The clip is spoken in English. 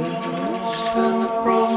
we stand the.